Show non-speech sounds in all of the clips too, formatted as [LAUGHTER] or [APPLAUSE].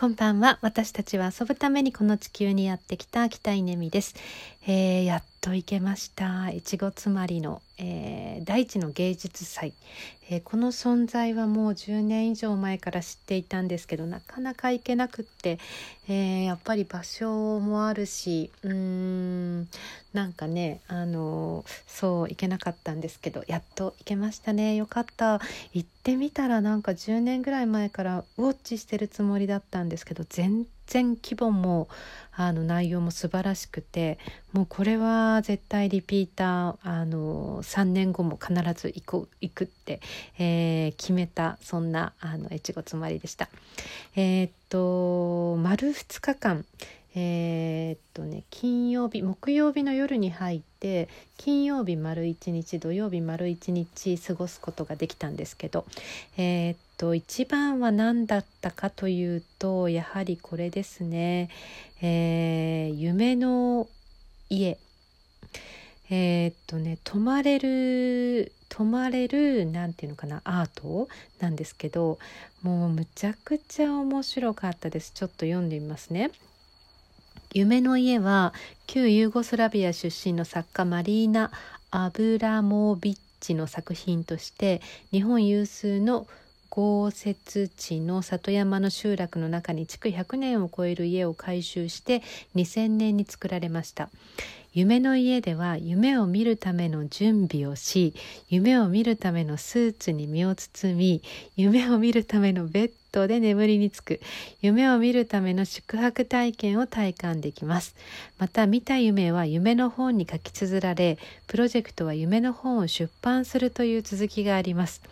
こんばんは。私たちは遊ぶためにこの地球にやってきた北稲美です。えー、やっと行けました。いちごつまりの、えー、大地の芸術祭、えー、この存在はもう10年以上前から知っていたんですけどなかなか行けなくって、えー、やっぱり場所もあるしうーんなんかねあのそう行けなかったんですけどやっと行けましたね。よかった。行ってみたらなんか10年ぐらい前からウォッチしてるつもりだったんですけど全然然規模もあの内容も素晴らしくてもうこれは絶対リピーターあの3年後も必ず行く行くって、えー、決めたそんなあの越後つまりでした。えー、っと丸2日間えー、っとね金曜日木曜日の夜に入って金曜日丸一日土曜日丸一日過ごすことができたんですけど、えー、っと一番は何だったかというとやはりこれですね、えー、夢の家えー、っとね泊まれる泊まれる何て言うのかなアートなんですけどもうむちゃくちゃ面白かったですちょっと読んでみますね。夢の家は旧ユーゴスラビア出身の作家マリーナ・アブラモビッチの作品として日本有数の豪雪地の里山の集落の中に築100年を超える家を改修して2000年に作られました。夢の家では夢を見るための準備をし夢を見るためのスーツに身を包み夢を見るためのベッドで眠りにつく夢を見るための宿泊体験を体感できます。また見た夢は夢の本に書き綴られプロジェクトは夢の本を出版するという続きがあります。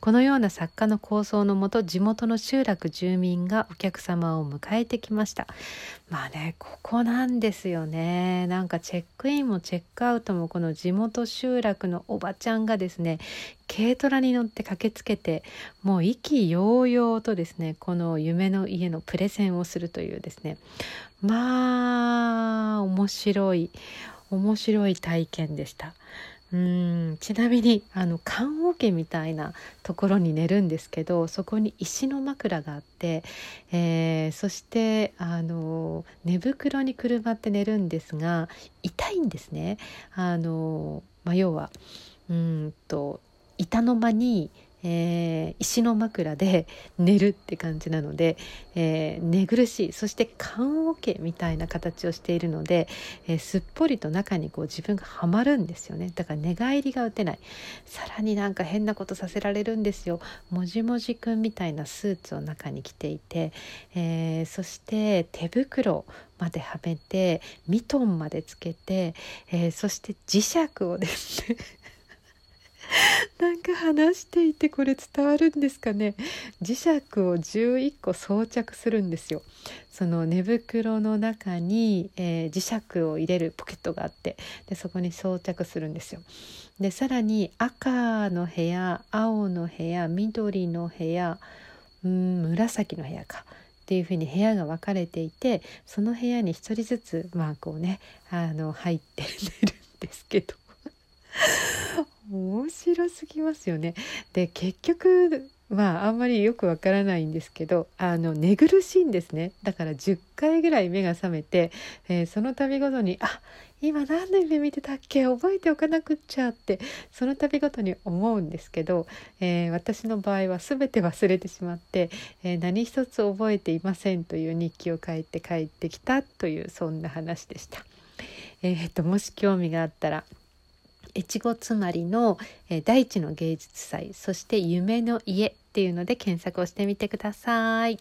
このような作家の構想のもと地元の集落住民がお客様を迎えてきました。まあねここなんですよね。なんかチェックインもチェックアウトもこの地元集落のおばちゃんがですね軽トラに乗って駆けつけてもう意気揚々とですねこの夢の家のプレゼンをするというですね。まあ面白い面白い体験でした。うんちなみにあの棺桶みたいなところに寝るんですけどそこに石の枕があって、えー、そしてあの寝袋にくるまって寝るんですが痛いんですね。あのまあ、要はうんと板の間にえー、石の枕で [LAUGHS] 寝るって感じなので、えー、寝苦しいそして棺桶みたいな形をしているので、えー、すっぽりと中にこう自分がはまるんですよね。だから寝返りが打てない。さらになんか変なことさせられるんですよ。もじもじくんみたいなスーツを中に着ていて、えそして手袋まではめてミトンまでつけて、えそして磁石をですね [LAUGHS] なんか話していてこれ伝わるんですかね。磁石を11個装着するんですよ。その寝袋の中に、えー、磁石を入れるポケットがあってでそこに装着するんですよ。でさらに赤の部屋青の部屋緑の部屋うん紫の部屋か。っていうふうに部屋が分かれていてその部屋に1人ずつまあこうねあの入って寝るんですけど。面白すぎますよね。で結局まああんまりよくわからないんですけどあの寝苦しいんですねだから10回ぐらい目が覚めて、えー、その度ごとにあ今何の夢見てたっけ？覚えておかなくっちゃってその度ごとに思うんですけど、えー、私の場合は全て忘れてしまって、えー、何一つ覚えていませんという日記を書いて帰ってきたというそんな話でした。え、っともし興味があったら越後つまりの、え、大地の芸術祭そして夢の家っていうので検索をしてみてください。